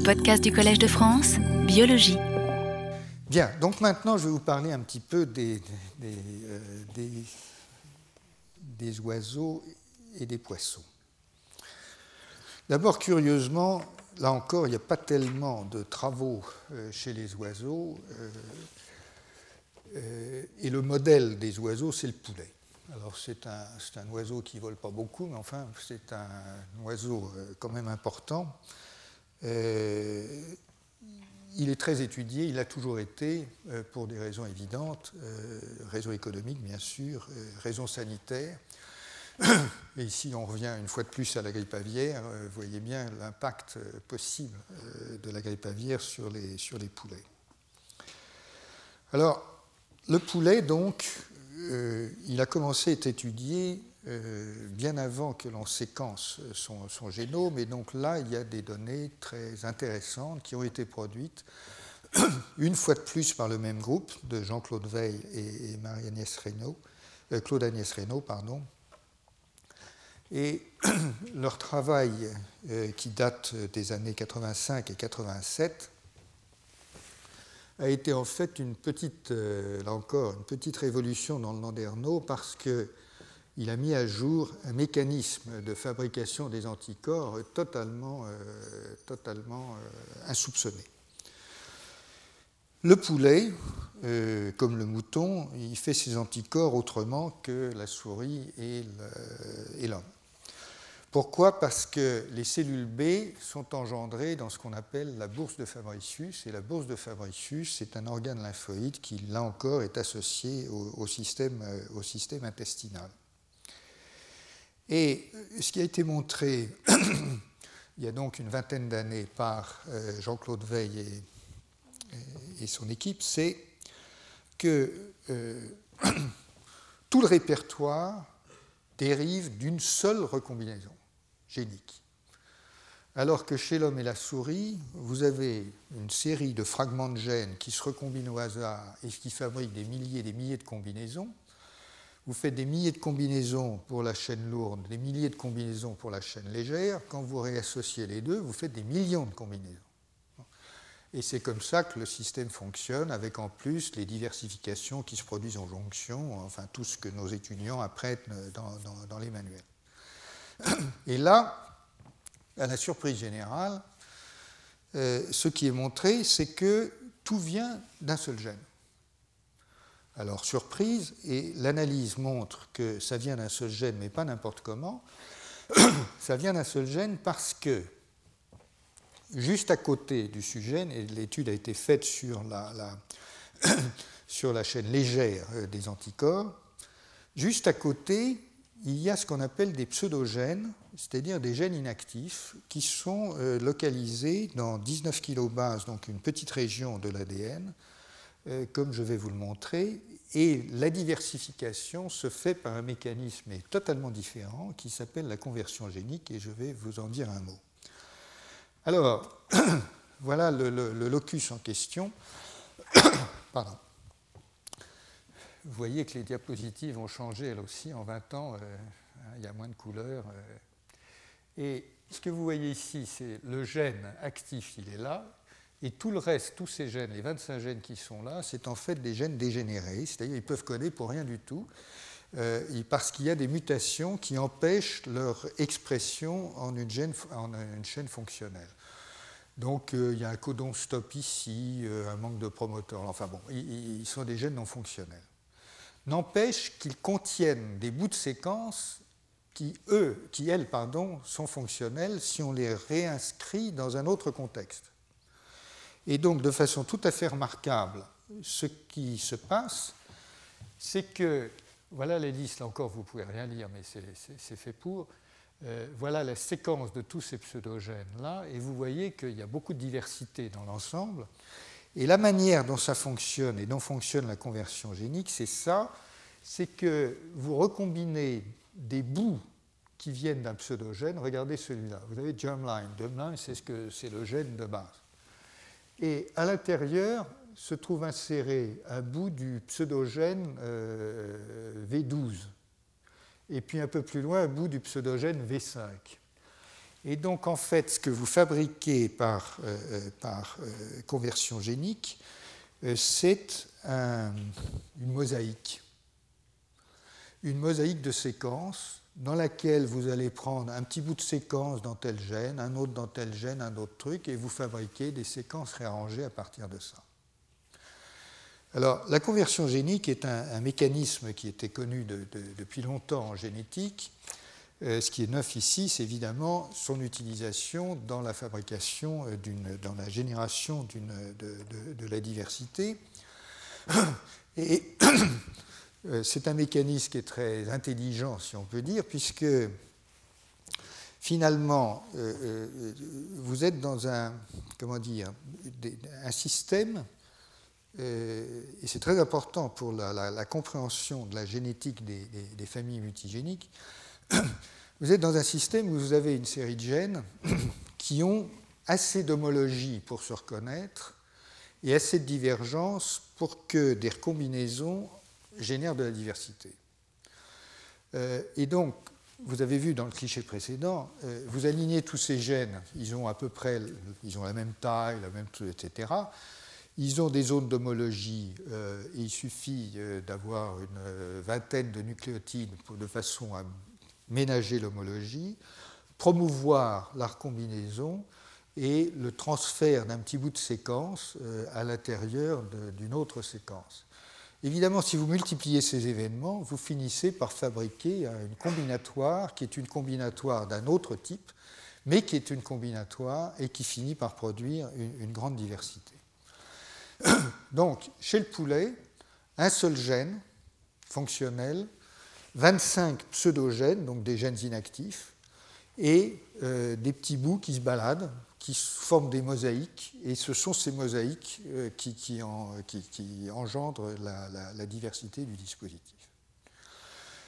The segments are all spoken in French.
Les podcasts du Collège de France, biologie. Bien, donc maintenant je vais vous parler un petit peu des, euh, oiseaux et des poissons. D'abord, curieusement, là encore, il n'y a pas tellement de travaux euh, chez les oiseaux. Euh, et le modèle des oiseaux, c'est le poulet. Alors c'est un, un, oiseau qui ne vole pas beaucoup, mais enfin c'est un oiseau quand même important. Euh, il est très étudié, il a toujours été, euh, pour des raisons évidentes, euh, raisons économiques bien sûr, raisons sanitaires. Et ici, on revient une fois de plus à la grippe aviaire. Vous voyez bien l'impact possible de la grippe aviaire sur les, sur les poulets. Alors, le poulet, donc, il a commencé à être étudié euh, bien avant que l'on séquence son, génome. Et donc là, il y a des données très intéressantes qui ont été produites une fois de plus par le même groupe de Jean-Claude Veil et, Marie-Agnès Reynaud, euh, Claude Agnès Reynaud, pardon. Et leur travail, euh, qui date des années 85 et 87, a été en fait une petite, là encore, une petite révolution dans le Landerneau parce que il a mis à jour un mécanisme de fabrication des anticorps totalement, euh, euh, insoupçonné. Le poulet, euh, comme le mouton, il fait ses anticorps autrement que la souris et l'homme. Pourquoi? Parce que les cellules B sont engendrées dans ce qu'on appelle la bourse de Fabricius. Et la bourse de Fabricius, c'est un organe lymphoïde qui, là encore, est associé au système intestinal. Et ce qui a été montré il y a donc une vingtaine d'années par euh, Jean-Claude Veil et, son équipe, c'est que euh, tout le répertoire dérive d'une seule recombinaison génique. Alors que chez l'homme et la souris, vous avez une série de fragments de gènes qui se recombinent au hasard et qui fabriquent des milliers et des milliers de combinaisons, vous faites des milliers de combinaisons pour la chaîne lourde, des milliers de combinaisons pour la chaîne légère. Quand vous réassociez les deux, vous faites des millions de combinaisons. Et c'est comme ça que le système fonctionne, avec en plus les diversifications qui se produisent en jonction, enfin tout ce que nos étudiants apprennent dans, les manuels. Et là, à la surprise générale, euh, ce qui est montré, c'est que tout vient d'un seul gène. Alors, surprise, et l'analyse montre que ça vient d'un seul gène, mais pas n'importe comment. ça vient d'un seul gène parce que, juste à côté du sujet, et l'étude a été faite sur la, chaîne légère euh, des anticorps, juste à côté, il y a ce qu'on appelle des pseudogènes, c'est-à-dire des gènes inactifs qui sont euh, localisés dans 19 kilobases, donc une petite région de l'ADN, euh, comme je vais vous le montrer, et la diversification se fait par un mécanisme totalement différent qui s'appelle la conversion génique, et je vais vous en dire un mot. Alors, voilà le, locus en question. Pardon. Vous voyez que les diapositives ont changé elles aussi en 20 ans, euh, il y a moins de couleurs. Euh. et ce que vous voyez ici, c'est le gène actif, il est là, et tout le reste, tous ces gènes, les 25 gènes qui sont là, c'est en fait des gènes dégénérés, c'est-à-dire ils peuvent coder pour rien du tout, euh, parce qu'il y a des mutations qui empêchent leur expression en une, chaîne fonctionnelle. Donc euh, il y a un codon stop ici, euh, un manque de promoteur, enfin bon, ils, sont des gènes non fonctionnels. N'empêche qu'ils contiennent des bouts de séquence qui, eux, qui, elles, pardon, sont fonctionnels si on les réinscrit dans un autre contexte. Et donc, de façon tout à fait remarquable, ce qui se passe, c'est que, voilà les listes, là encore, vous ne pouvez rien lire, mais c'est fait pour. Euh, voilà la séquence de tous ces pseudogènes-là, et vous voyez qu'il y a beaucoup de diversité dans l'ensemble. Et la manière dont ça fonctionne et dont fonctionne la conversion génique, c'est ça, c'est que vous recombinez des bouts qui viennent d'un pseudogène. Regardez celui-là. Vous avez germline. Germline, c'est ce que c'est le gène de base. Et à l'intérieur se trouve inséré un bout du pseudogène euh, V12, et puis un peu plus loin un bout du pseudogène V5. Et donc, en fait, ce que vous fabriquez par, par conversion génique, c'est une mosaïque. Une mosaïque de séquences dans laquelle vous allez prendre un petit bout de séquence dans tel gène, un autre dans tel gène, un autre truc, et vous fabriquez des séquences réarrangées à partir de ça. Alors, la conversion génique est un, mécanisme qui était connu depuis longtemps en génétique. Euh, ce qui est neuf ici, c'est évidemment son utilisation dans la fabrication, euh, dans la génération de, de, la diversité. Et c'est un mécanisme qui est très intelligent, si on peut dire, puisque finalement, euh, euh, vous êtes dans un, comment dire, un système, et c'est très important pour la, compréhension de la génétique des, des, familles multigéniques, vous êtes dans un système où vous avez une série de gènes qui ont assez d'homologie pour se reconnaître et assez de divergence pour que des recombinaisons génère de la diversité. Euh, et donc, vous avez vu dans le cliché précédent, euh, vous alignez tous ces gènes, ils ont à peu près, ils ont la même taille, la même, etc. Ils ont des zones d'homologie, euh, et il suffit d'avoir une vingtaine de nucléotides de façon à ménager l'homologie, promouvoir la recombinaison et le transfert d'un petit bout de séquence à l'intérieur d'une autre séquence. Évidemment, si vous multipliez ces événements, vous finissez par fabriquer une combinatoire qui est une combinatoire d'un autre type, mais qui est une combinatoire et qui finit par produire une, grande diversité. Donc, chez le poulet, un seul gène fonctionnel, 25 pseudogènes, donc des gènes inactifs, et euh, des petits bouts qui se baladent qui forment des mosaïques, et ce sont ces mosaïques euh, qui, engendrent la, diversité du dispositif.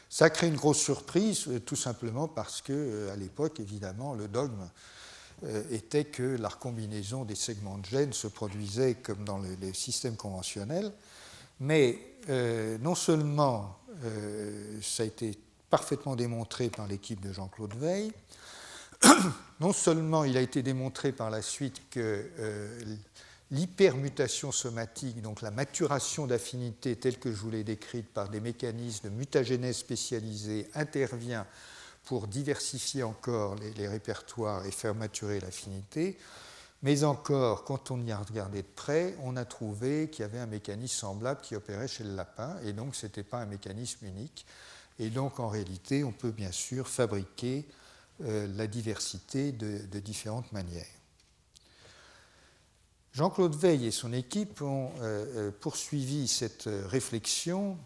Ça crée une grosse surprise, euh, tout simplement parce que, euh, à l'époque, évidemment, le dogme était que la recombinaison des segments de gènes se produisait comme dans les, systèmes conventionnels, mais non seulement ça a été parfaitement démontré par l'équipe de Jean-Claude Veil, non seulement il a été démontré par la suite que euh, l'hypermutation somatique, donc la maturation d'affinité telle que je vous l'ai décrite par des mécanismes de mutagénèse spécialisés, intervient pour diversifier encore les, répertoires et faire maturer l'affinité, mais encore, quand on y a regardé de près, on a trouvé qu'il y avait un mécanisme semblable qui opérait chez le lapin, et donc ce n'était pas un mécanisme unique. Et donc en réalité, on peut bien sûr fabriquer euh, la diversité de, différentes manières. Jean-Claude Veil et son équipe ont euh, euh, poursuivi cette réflexion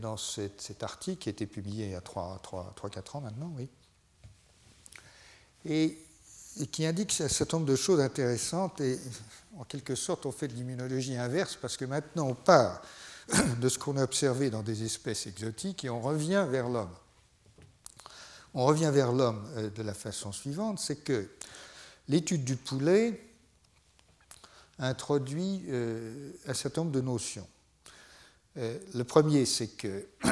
dans cet, article qui a été publié il y a 3-4 ans maintenant, et, qui indique un certain nombre de choses intéressantes et en quelque sorte on fait de l'immunologie inverse parce que maintenant on part de ce qu'on a observé dans des espèces exotiques et on revient vers l'homme on revient vers l'homme euh, de la façon suivante, c'est que l'étude du poulet introduit euh, un certain nombre de notions. Euh, le premier, c'est que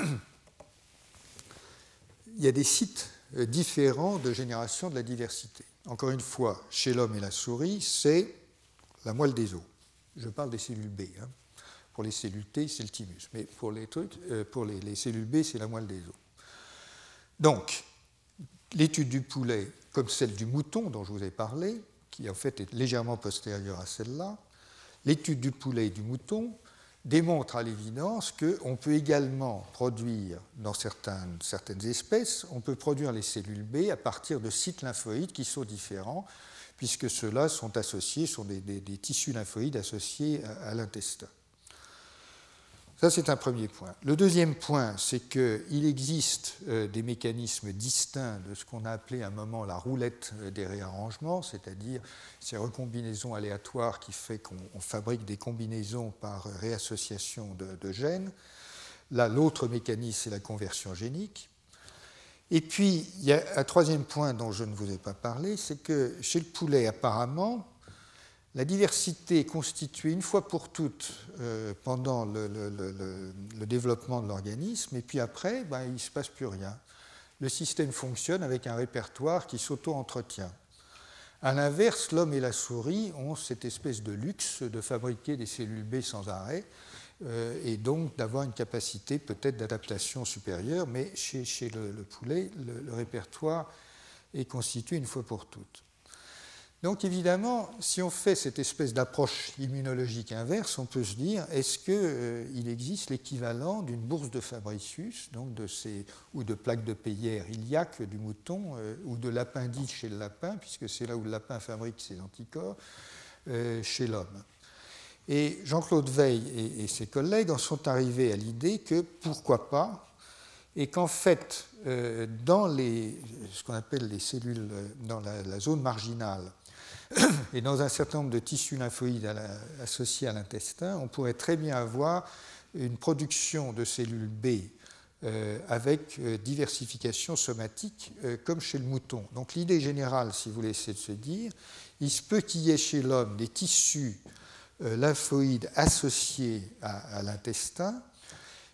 il y a des sites différents de génération de la diversité. Encore une fois, chez l'homme et la souris, c'est la moelle des os. Je parle des cellules B. Hein. Pour les cellules T, c'est le thymus. Mais pour les, trucs, pour les, les cellules B, c'est la moelle des os. Donc, L'étude du poulet, comme celle du mouton dont je vous ai parlé, qui en fait est légèrement postérieure à celle-là, l'étude du poulet et du mouton démontre à l'évidence qu'on peut également produire, dans certaines, certaines, espèces, on peut produire les cellules B à partir de sites lymphoïdes qui sont différents, puisque ceux-là sont associés, sont des, tissus lymphoïdes associés à l'intestin. Ça, c'est un premier point. Le deuxième point, c'est qu'il existe euh, des mécanismes distincts de ce qu'on a appelé à un moment la roulette euh, des réarrangements, c'est-à-dire ces recombinaisons aléatoires qui fait qu'on fabrique des combinaisons par réassociation de, gènes. Là, l'autre mécanisme, c'est la conversion génique. Et puis, il y a un troisième point dont je ne vous ai pas parlé, c'est que chez le poulet, apparemment, la diversité constituée une fois pour toutes euh, pendant le, développement de l'organisme, et puis après, ben, il ne se passe plus rien. Le système fonctionne avec un répertoire qui s'auto-entretient. À l'inverse, l'homme et la souris ont cette espèce de luxe de fabriquer des cellules B sans arrêt et donc d'avoir une capacité peut-être d'adaptation supérieure, mais chez, le, poulet, le répertoire est constitué une fois pour toutes. Donc évidemment, si on fait cette espèce d'approche immunologique inverse, on peut se dire est-ce qu'il euh, existe l'équivalent d'une bourse de Fabricius, donc de ces, ou de plaques de Peyer iliaque du mouton, euh, ou de l'appendice chez le lapin, puisque c'est là où le lapin fabrique ses anticorps, euh, chez l'homme. Et Jean-Claude Veil et, ses collègues en sont arrivés à l'idée que pourquoi pas, et qu'en fait, dans les, ce qu'on appelle les cellules, dans la zone marginale, et dans un certain nombre de tissus lymphoïdes associés à l'intestin, on pourrait très bien avoir une production de cellules B euh, avec euh, diversification somatique euh, comme chez le mouton. Donc l'idée générale, si vous voulez, c'est de se dire, il se peut qu'il y ait chez l'homme des tissus lymphoïdes associés à l'intestin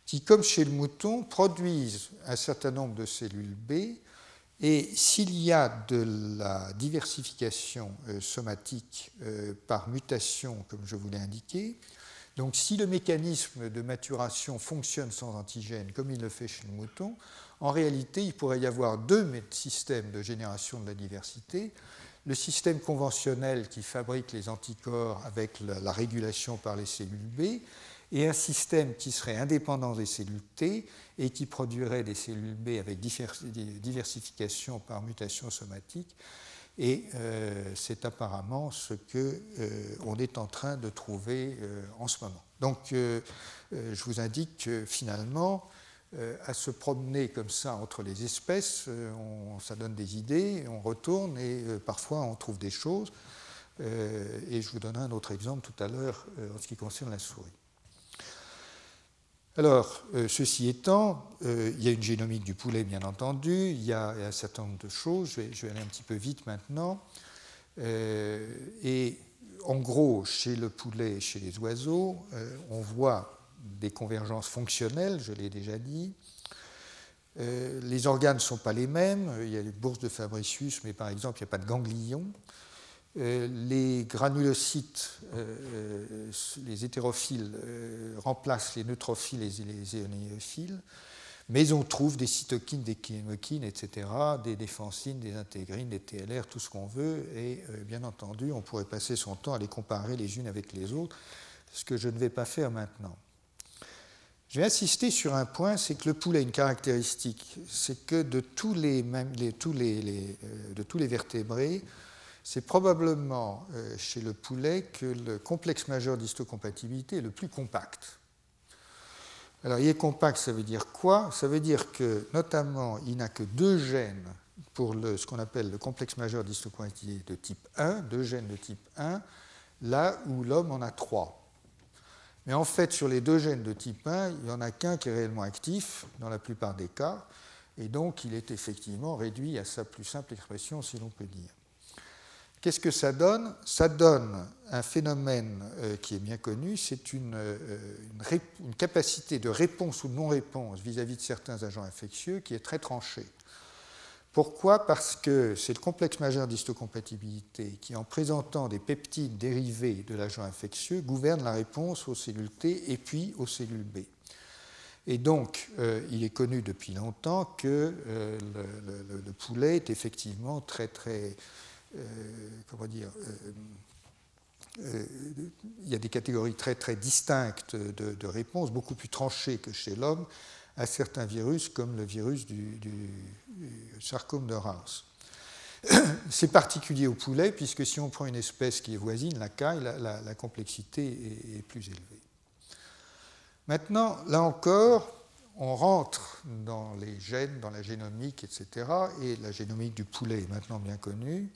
qui, comme chez le mouton, produisent un certain nombre de cellules B et s'il y a de la diversification euh, somatique euh, par mutation, comme je vous l'ai indiqué, donc si le mécanisme de maturation fonctionne sans antigène, comme il le fait chez le mouton, en réalité, il pourrait y avoir deux systèmes de génération de la diversité. Le système conventionnel qui fabrique les anticorps avec la régulation par les cellules B, et un système qui serait indépendant des cellules T et qui produirait des cellules B avec diversification par mutation somatique. Et euh, c'est apparemment ce qu'on euh, est en train de trouver euh, en ce moment. Donc, je vous indique que finalement, à se promener comme ça entre les espèces, ça donne des idées, on retourne et parfois on trouve des choses. et je vous donnerai un autre exemple tout à l'heure en ce qui concerne la souris. Alors, euh, ceci étant, euh, il y a une génomique du poulet, bien entendu, il y a un certain nombre de choses, je vais, aller un petit peu vite maintenant. Euh, et en gros, chez le poulet et chez les oiseaux, on voit des convergences fonctionnelles, je l'ai déjà dit. les organes ne sont pas les mêmes, il y a les bourses de Fabricius, mais par exemple, il n'y a pas de ganglions. Euh, les granulocytes, euh, euh, les hétérophiles, remplacent les neutrophiles et les éonéophiles, mais on trouve des cytokines, des chymokines, etc., des défensines, des intégrines, des TLR, tout ce qu'on veut, et bien entendu, on pourrait passer son temps à les comparer les unes avec les autres, ce que je ne vais pas faire maintenant. Je vais insister sur un point, c'est que le poulet a une caractéristique, c'est que de tous les vertébrés, c'est probablement euh, chez le poulet que le complexe majeur d'histocompatibilité est le plus compact. Alors, il est compact, ça veut dire quoi? Ça veut dire que, notamment, il n'a que deux gènes pour ce qu'on appelle le complexe majeur d'histocompatibilité de type 1, deux gènes de type 1, là où l'homme en a trois. Mais en fait, sur les deux gènes de type 1, il n'y en a qu'un qui est réellement actif dans la plupart des cas, et donc il est effectivement réduit à sa plus simple expression, si l'on peut dire. Qu'est-ce que ça donne? Ça donne un phénomène euh, qui est bien connu, c'est une, euh, capacité de réponse ou de non-réponse vis-à-vis de certains agents infectieux qui est très tranchée. Pourquoi? Parce que c'est le complexe majeur d'histocompatibilité qui, en présentant des peptides dérivés de l'agent infectieux, gouverne la réponse aux cellules T et puis aux cellules B. Et donc, euh, il est connu depuis longtemps que le, le, poulet est effectivement très, très comment dire, euh, euh, il y a des catégories très très distinctes de, réponses, beaucoup plus tranchées que chez l'homme, à certains virus comme le virus du, sarcome de Reims. C'est particulier au poulet, puisque si on prend une espèce qui est voisine, la caille, la, complexité est, plus élevée. Maintenant, là encore, on rentre dans les gènes, dans la génomique, etc. Et la génomique du poulet est maintenant bien connue.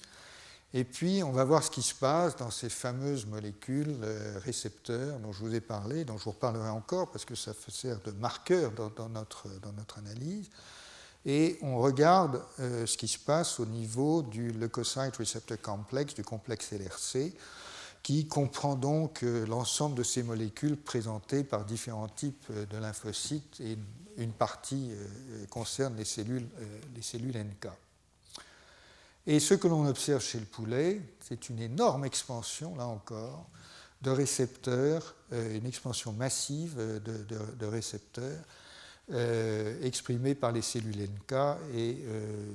Et puis, on va voir ce qui se passe dans ces fameuses molécules euh, récepteurs dont je vous ai parlé, dont je vous reparlerai encore parce que ça sert de marqueur dans, notre, analyse. Et on regarde euh, ce qui se passe au niveau du leukocyte receptor complex, du complexe LRC, qui comprend donc euh, l'ensemble de ces molécules présentées par différents types de lymphocytes et une partie concerne les cellules, les cellules NK. Et ce que l'on observe chez le poulet, c'est une énorme expansion, là encore, de récepteurs, euh, une expansion massive de, récepteurs euh, exprimés par les cellules NK et euh,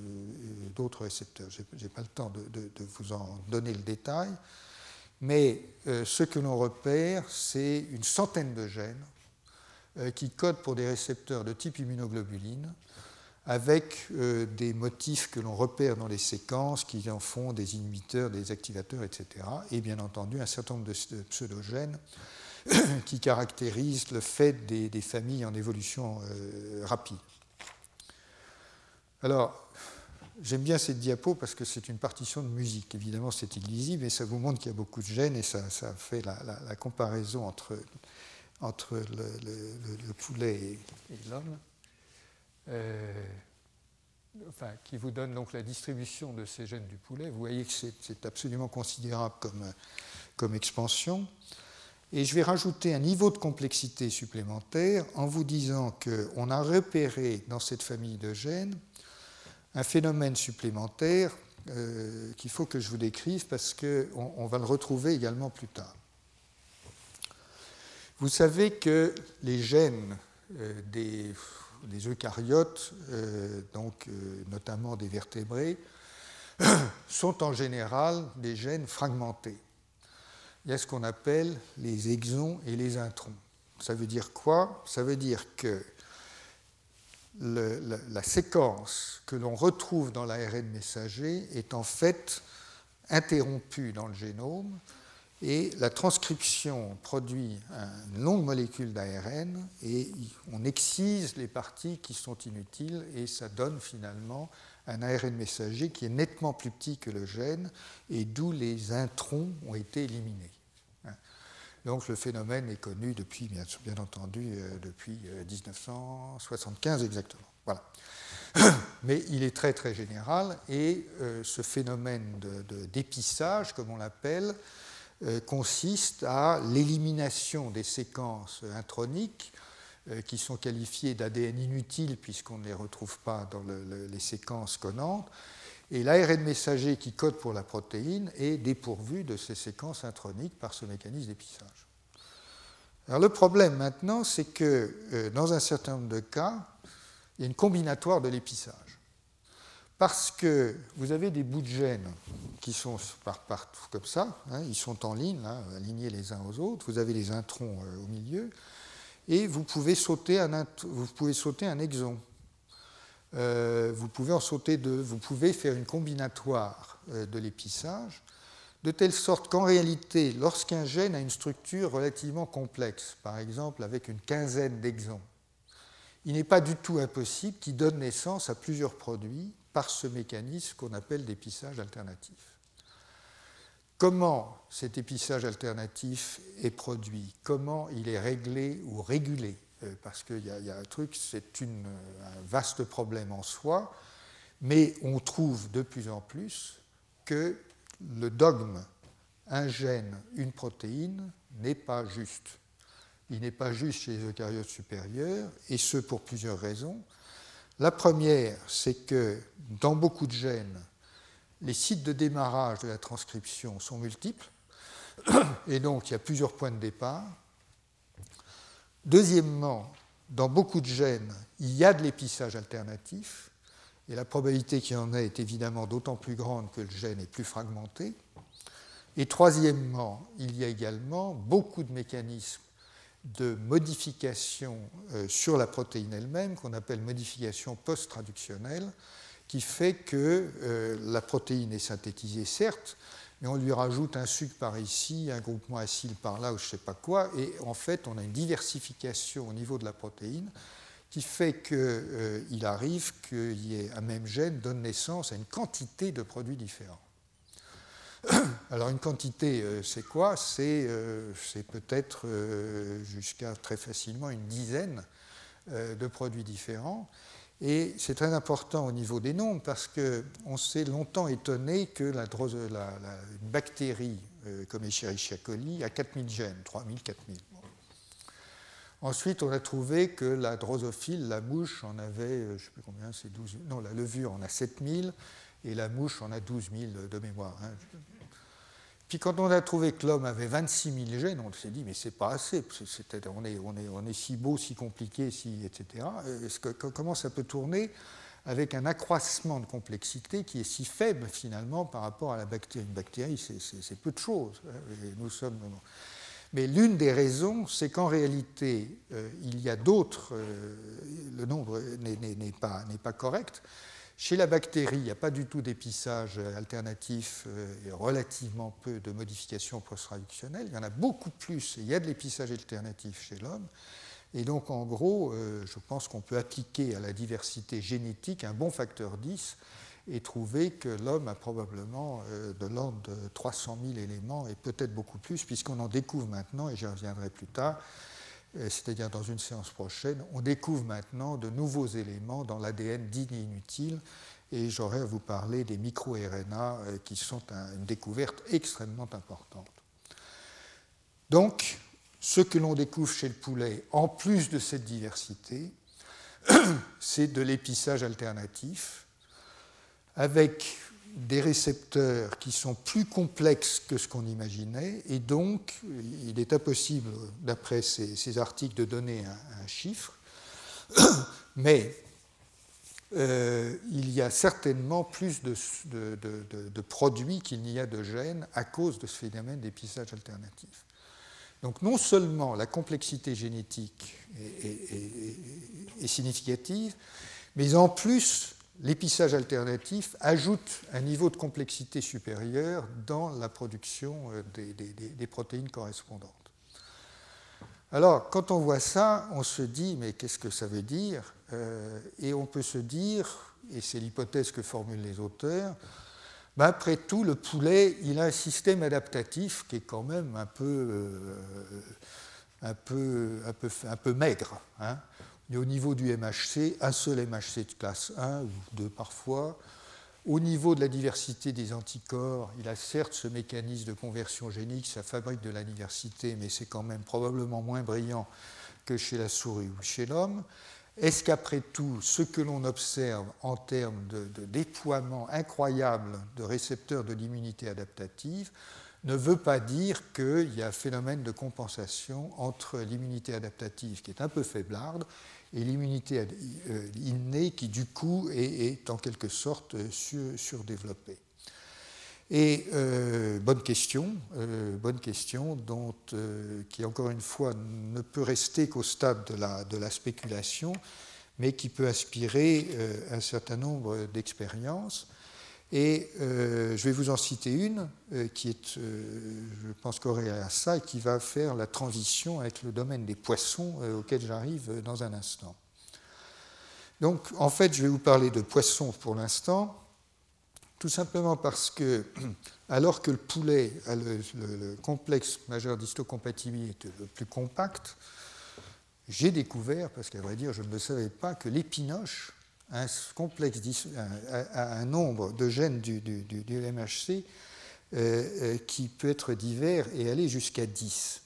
d'autres récepteurs. Je n'ai pas le temps de, vous en donner le détail, mais ce que l'on repère, c'est une centaine de gènes qui codent pour des récepteurs de type immunoglobuline avec euh, des motifs que l'on repère dans les séquences qui en font des inhibiteurs, des activateurs, etc. Et bien entendu un certain nombre de pseudogènes qui caractérisent le fait des, familles en évolution euh, rapide. Alors, j'aime bien cette diapo parce que c'est une partition de musique. Évidemment, c'est illisible, mais ça vous montre qu'il y a beaucoup de gènes et ça, fait la, comparaison entre, entre le, poulet et l'homme. Euh, qui vous donne donc la distribution de ces gènes du poulet. Vous voyez que c'est absolument considérable comme, comme expansion. Et je vais rajouter un niveau de complexité supplémentaire en vous disant qu'on a repéré dans cette famille de gènes un phénomène supplémentaire euh, qu'il faut que je vous décrive parce qu'on on va le retrouver également plus tard. Vous savez que les gènes euh, des les eucaryotes, euh, donc euh, notamment des vertébrés, sont en général des gènes fragmentés. Il y a ce qu'on appelle les exons et les introns. Ça veut dire quoi? Ça veut dire que la, séquence que l'on retrouve dans l'ARN messager est en fait interrompue dans le génome et la transcription produit une longue molécule d'ARN et on excise les parties qui sont inutiles et ça donne finalement un ARN messager qui est nettement plus petit que le gène et d'où les introns ont été éliminés. Donc le phénomène est connu depuis, bien, entendu, euh, depuis 1975 euh, exactement. Voilà. Mais il est très très général et euh, ce phénomène d'épissage, comme on l'appelle, consiste à l'élimination des séquences introniques euh, qui sont qualifiées d'ADN inutile puisqu'on ne les retrouve pas dans les séquences connantes. Et l'ARN messager qui code pour la protéine est dépourvu de ces séquences introniques par ce mécanisme d'épissage. Le problème maintenant, c'est que euh, dans un certain nombre de cas, il y a une combinatoire de l'épissage parce que vous avez des bouts de gènes qui sont partout comme ça, hein, ils sont en ligne, alignés les uns aux autres, vous avez les introns euh, au milieu, et vous pouvez sauter un, exon. Euh, vous pouvez en sauter deux, vous pouvez faire une combinatoire euh, de l'épissage, de telle sorte qu'en réalité, lorsqu'un gène a une structure relativement complexe, par exemple avec une quinzaine d'exons, il n'est pas du tout impossible qu'il donne naissance à plusieurs produits par ce mécanisme qu'on appelle l'épissage alternatif. Comment cet épissage alternatif est produit? Comment il est réglé ou régulé? Euh, Parce qu'il y, a un truc, c'est un vaste problème en soi, mais on trouve de plus en plus que le dogme un gène, une protéine n'est pas juste. Il n'est pas juste chez les eucaryotes supérieurs, et ce pour plusieurs raisons. La première, c'est que dans beaucoup de gènes, les sites de démarrage de la transcription sont multiples, et donc il y a plusieurs points de départ. Deuxièmement, dans beaucoup de gènes, il y a de l'épissage alternatif, et la probabilité qu'il y en ait est évidemment d'autant plus grande que le gène est plus fragmenté. Et troisièmement, il y a également beaucoup de mécanismes de modification euh, sur la protéine elle-même, qu'on appelle modification post-traductionnelle, qui fait que euh, la protéine est synthétisée, certes, mais on lui rajoute un sucre par ici, un groupement acide par là, ou je ne sais pas quoi, et en fait, on a une diversification au niveau de la protéine qui fait qu'il euh, arrive qu'il y ait un même gène donne naissance à une quantité de produits différents. Alors une quantité, euh, c'est quoi? Euh, C'est peut-être euh, jusqu'à très facilement une dizaine de produits différents. Et c'est très important au niveau des nombres parce qu'on s'est longtemps étonné que la, une bactérie comme Escherichia coli a 4000 gènes, 3000, 4000. Ensuite, on a trouvé que la drosophile, la mouche, en avait, je ne sais plus combien, c'est 12, non, la levure en a 7000, et la mouche en a 12 000 de mémoire. Hein. Puis quand on a trouvé que l'homme avait 26 000 gènes, on s'est dit, mais c'est pas assez, on, est, on, est, on est si beau, si compliqué, si, etc. Comment ça peut tourner avec un accroissement de complexité qui est si faible finalement par rapport à la bactérie? Une bactérie, c'est peu de choses. Hein, nous sommes... Mais l'une des raisons, c'est qu'en réalité, euh, il y a d'autres, euh, le nombre n'est pas, pas correct, chez la bactérie, il n'y a pas du tout d'épissage alternatif euh, et relativement peu de modifications post-traductionnelles. Il y en a beaucoup plus et il y a de l'épissage alternatif chez l'homme. Et donc, en gros, euh, je pense qu'on peut appliquer à la diversité génétique un bon facteur 10 et trouver que l'homme a probablement euh, de l'ordre de 300 000 éléments et peut-être beaucoup plus, puisqu'on en découvre maintenant, et j'y reviendrai plus tard, c'est-à-dire dans une séance prochaine, on découvre maintenant de nouveaux éléments dans l'ADN dit inutile, et j'aurai à vous parler des micro-RNA euh, qui sont une découverte extrêmement importante. Donc, ce que l'on découvre chez le poulet, en plus de cette diversité, c'est de l'épissage alternatif, avec des récepteurs qui sont plus complexes que ce qu'on imaginait, et donc il est impossible, d'après ces, articles, de donner un, chiffre, mais euh, il y a certainement plus de, de produits qu'il n'y a de gènes à cause de ce phénomène d'épissage alternatif. Donc non seulement la complexité génétique est significative, mais en plus l'épissage alternatif ajoute un niveau de complexité supérieur dans la production euh, des, protéines correspondantes. Alors, quand on voit ça, on se dit, mais qu'est-ce que ça veut dire euh, Et on peut se dire, et c'est l'hypothèse que formulent les auteurs, ben, après tout, le poulet, il a un système adaptatif qui est quand même un peu, euh, un peu, un peu, maigre. Hein mais au niveau du MHC, un seul MHC de classe 1 ou deux parfois. Au niveau de la diversité des anticorps, il a certes ce mécanisme de conversion génique, ça fabrique de la diversité, mais c'est quand même probablement moins brillant que chez la souris ou chez l'homme. Est-ce qu'après tout, ce que l'on observe en termes de, déploiement incroyable de récepteurs de l'immunité adaptative ne veut pas dire qu'il y a un phénomène de compensation entre l'immunité adaptative qui est un peu faiblarde et l'immunité euh, innée qui du coup est, en quelque sorte surdéveloppée. Et euh, bonne question, euh, bonne question dont, qui encore une fois ne peut rester qu'au stade de la, de la, spéculation, mais qui peut aspirer un certain nombre d'expériences. Et je vais vous en citer une qui est, je pense, corrélée à ça et qui va faire la transition avec le domaine des poissons auquel j'arrive dans un instant. Donc, en fait, je vais vous parler de poissons pour l'instant, tout simplement parce que, alors que le poulet a le, complexe majeur d'histocompatibilité le plus compact, j'ai découvert, parce qu'à vrai dire, je ne savais pas, que l'épinoche un, complexe, un nombre de gènes du, MHC euh, euh, qui peut être divers et aller jusqu'à 10.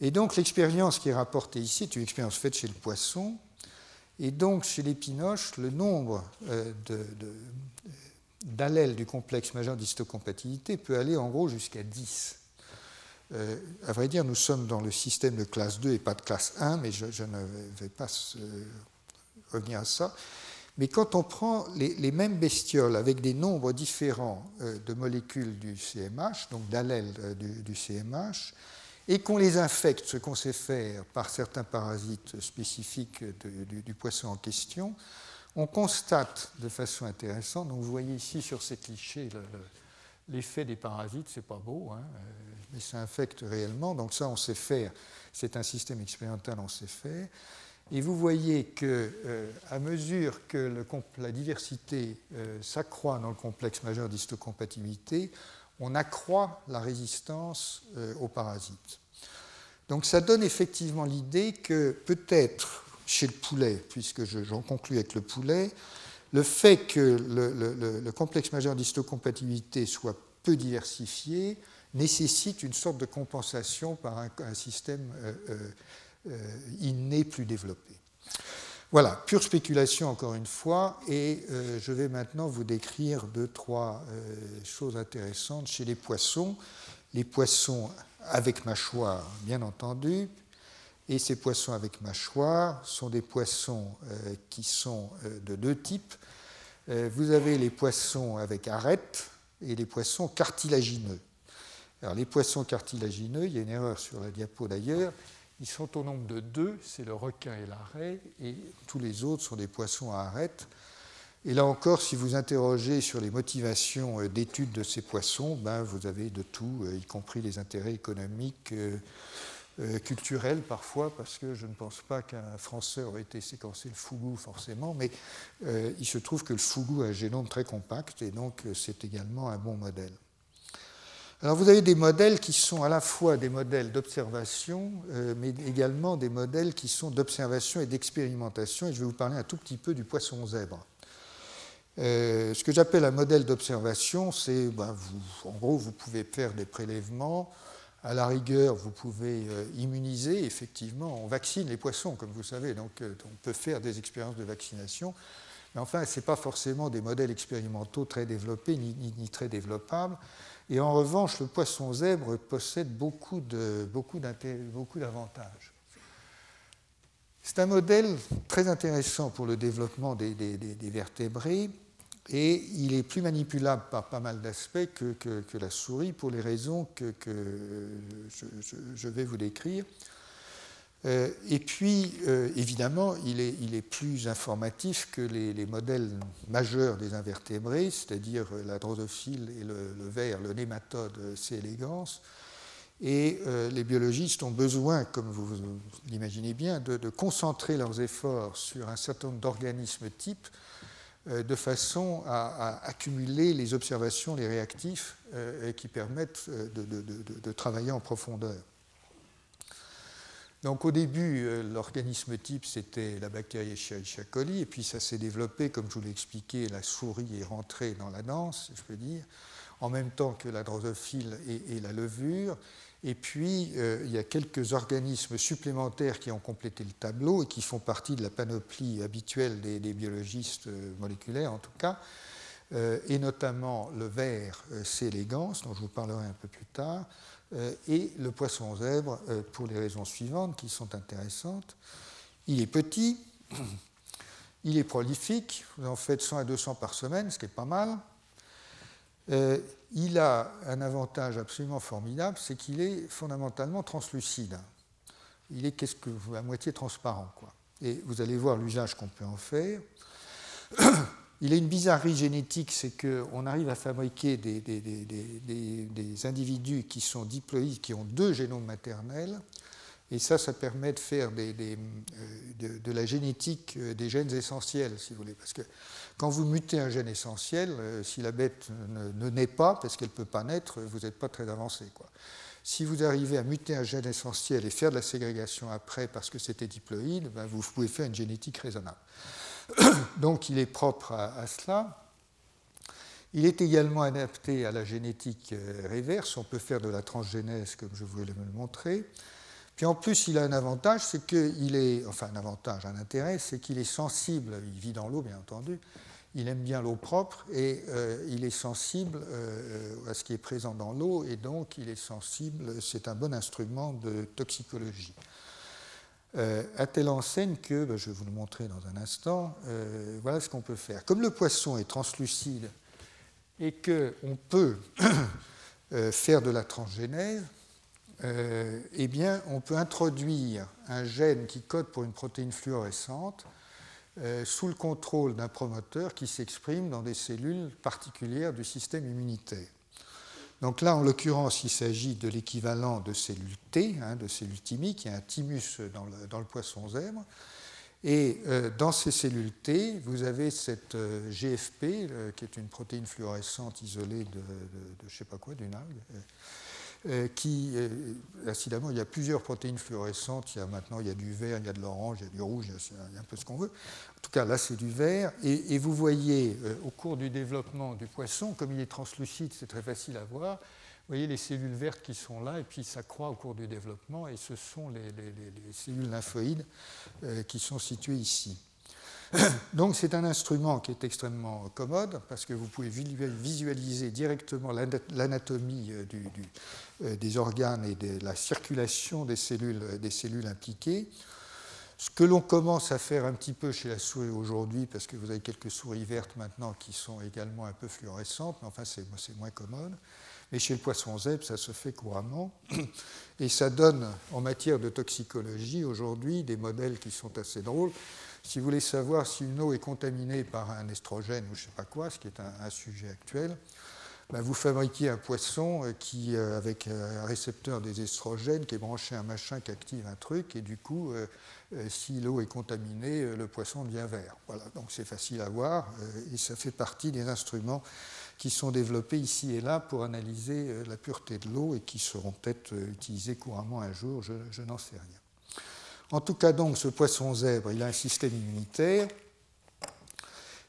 Et donc l'expérience qui est rapportée ici est une expérience faite chez le poisson, et donc, chez l'épinoche, le nombre euh, d'allèles du complexe majeur d'histocompatibilité peut aller en gros jusqu'à 10. Euh, à vrai dire, nous sommes dans le système de classe 2 et pas de classe 1, mais je, ne vais pas revenir à ça. Mais quand on prend les, mêmes bestioles avec des nombres différents de molécules du CMH, donc d'allèles du, CMH, et qu'on les infecte, ce qu'on sait faire par certains parasites spécifiques du, poisson en question, on constate de façon intéressante, donc vous voyez ici sur ces clichés l'effet des parasites, c'est pas beau, hein, mais ça infecte réellement, donc ça on sait faire, c'est un système expérimental, on sait faire. Et vous voyez que, euh, à mesure que la diversité euh, s'accroît dans le complexe majeur d'histocompatibilité, on accroît la résistance euh, aux parasites. Donc ça donne effectivement l'idée que peut-être chez le poulet, puisque j'en conclus avec le poulet, le fait que le, complexe majeur d'histocompatibilité soit peu diversifié nécessite une sorte de compensation par un, système euh, euh, inné plus développé. Voilà, pure spéculation encore une fois, et je vais maintenant vous décrire deux, trois choses intéressantes chez les poissons. Les poissons avec mâchoire, bien entendu, et ces poissons avec mâchoire sont des poissons qui sont de deux types. vous avez les poissons avec arête et les poissons cartilagineux. Alors les poissons cartilagineux, il y a une erreur sur la diapo d'ailleurs, ils sont au nombre de deux, c'est le requin et l'arrêt, et tous les autres sont des poissons à arête. Et là encore, si vous interrogez sur les motivations euh, d'étude de ces poissons, ben, vous avez de tout, euh, y compris les intérêts économiques, euh, culturels parfois, parce que je ne pense pas qu'un Français aurait été séquencé le fougou forcément, mais il se trouve que le fougou a un génome très compact, et donc c'est également un bon modèle. Alors vous avez des modèles qui sont à la fois des modèles d'observation, euh, mais également des modèles qui sont d'observation et d'expérimentation, et je vais vous parler un tout petit peu du poisson zèbre. Euh, ce que j'appelle un modèle d'observation, c'est, ben, en gros, vous pouvez faire des prélèvements, à la rigueur, vous pouvez euh, immuniser, effectivement, on vaccine les poissons, comme vous savez, donc on peut faire des expériences de vaccination, mais enfin, ce n'est pas forcément des modèles expérimentaux très développés ni très développables. Et en revanche, le poisson zèbre possède beaucoup, beaucoup, d'avantages. C'est un modèle très intéressant pour le développement des, vertébrés et il est plus manipulable par pas mal d'aspects que, la souris pour les raisons que, je, vais vous décrire. Euh, et puis, euh, évidemment, il est, plus informatif que les, modèles majeurs des invertébrés, c'est-à-dire la drosophile et le, ver, le nématode C. elegans. Et euh, les biologistes ont besoin, comme vous l'imaginez bien, de, concentrer leurs efforts sur un certain nombre d'organismes types de façon à, accumuler les observations, les réactifs qui permettent de travailler en profondeur. Donc au début, euh, l'organisme type, c'était la bactérie Escherichia coli, et puis ça s'est développé, comme je vous l'ai expliqué, la souris est rentrée dans la danse, je peux dire, en même temps que la drosophile et, la levure. Et puis, euh, il y a quelques organismes supplémentaires qui ont complété le tableau et qui font partie de la panoplie habituelle des, biologistes euh, moléculaires, en tout cas, et notamment le ver C. elegans, dont je vous parlerai un peu plus tard, et le poisson zèbre euh, pour les raisons suivantes qui sont intéressantes. Il est petit, il est prolifique, vous en faites 100 à 200 par semaine, ce qui est pas mal. Euh, il a un avantage absolument formidable, c'est qu'il est fondamentalement translucide. Il est qu'est-ce que à moitié transparent, quoi. Et vous allez voir l'usage qu'on peut en faire. Il a une bizarrerie génétique, c'est qu'on arrive à fabriquer des, individus qui sont diploïdes, qui ont deux génomes maternels, et ça, ça permet de faire euh, de, la génétique euh, des gènes essentiels, si vous voulez. Parce que quand vous mutez un gène essentiel, euh, si la bête ne, naît pas, parce qu'elle ne peut pas naître, vous n'êtes pas très avancé. Quoi. Si vous arrivez à muter un gène essentiel et faire de la ségrégation après parce que c'était diploïde, ben vous pouvez faire une génétique raisonnable. Donc il est propre à, cela. Il est également adapté à la génétique euh, réverse. On peut faire de la transgénèse, comme je voulais le montrer. Puis en plus, il a un avantage, c'est qu'il est, enfin un avantage, un intérêt, c'est qu'il est sensible, il vit dans l'eau bien entendu, il aime bien l'eau propre et euh, il est sensible euh, à ce qui est présent dans l'eau et donc il est sensible, c'est un bon instrument de toxicologie euh, à telle enseigne que, ben, je vais vous le montrer dans un instant, euh, voilà ce qu'on peut faire. Comme le poisson est translucide et qu'on peut euh, faire de la transgénèse, eh bien, on peut introduire un gène qui code pour une protéine fluorescente sous le contrôle d'un promoteur qui s'exprime dans des cellules particulières du système immunitaire. Donc là, en l'occurrence, il s'agit de l'équivalent de cellules T, hein, de cellules thymiques. Il y un thymus dans le, poisson zèbre. Et euh, dans ces cellules T, vous avez cette euh, GFP, euh, qui est une protéine fluorescente isolée de, je ne sais pas quoi, d'une algue, qui, euh, incidemment, il y a plusieurs protéines fluorescentes. Maintenant, il y a du vert, il y a de l'orange, il y a du rouge, il y a un peu ce qu'on veut. En tout cas, là, c'est du vert. Et, vous voyez, euh, au cours du développement du poisson, comme il est translucide, c'est très facile à voir. Vous voyez les cellules vertes qui sont là, et puis ça croît au cours du développement, et ce sont les, cellules lymphoïdes qui sont situées ici. Donc c'est un instrument qui est extrêmement commode parce que vous pouvez visualiser directement l'anatomie des organes et de la circulation des cellules, des cellules impliquées. Ce que l'on commence à faire un petit peu chez la souris aujourd'hui, parce que vous avez quelques souris vertes maintenant qui sont également un peu fluorescentes, mais enfin c'est moins commode. Mais chez le poisson zèbre, ça se fait couramment. Et ça donne, en matière de toxicologie, aujourd'hui, des modèles qui sont assez drôles. Si vous voulez savoir si une eau est contaminée par un estrogène ou je ne sais pas quoi, ce qui est un, sujet actuel, ben vous fabriquez un poisson euh, qui, euh, avec euh, un récepteur des estrogènes qui est branché à un machin qui active un truc, et du coup, si l'eau est contaminée, le poisson devient vert. Voilà, donc c'est facile à voir, et ça fait partie des instruments qui sont développés ici et là pour analyser la pureté de l'eau et qui seront peut-être utilisés couramment un jour, je n'en sais rien. En tout cas, donc, ce poisson zèbre, il a un système immunitaire,